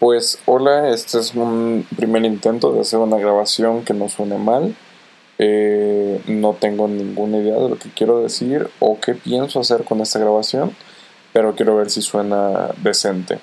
Pues hola, este es un primer intento de hacer una grabación que no suene mal. Eh, no tengo ninguna idea de lo que quiero decir o qué pienso hacer con esta grabación, pero quiero ver si suena decente.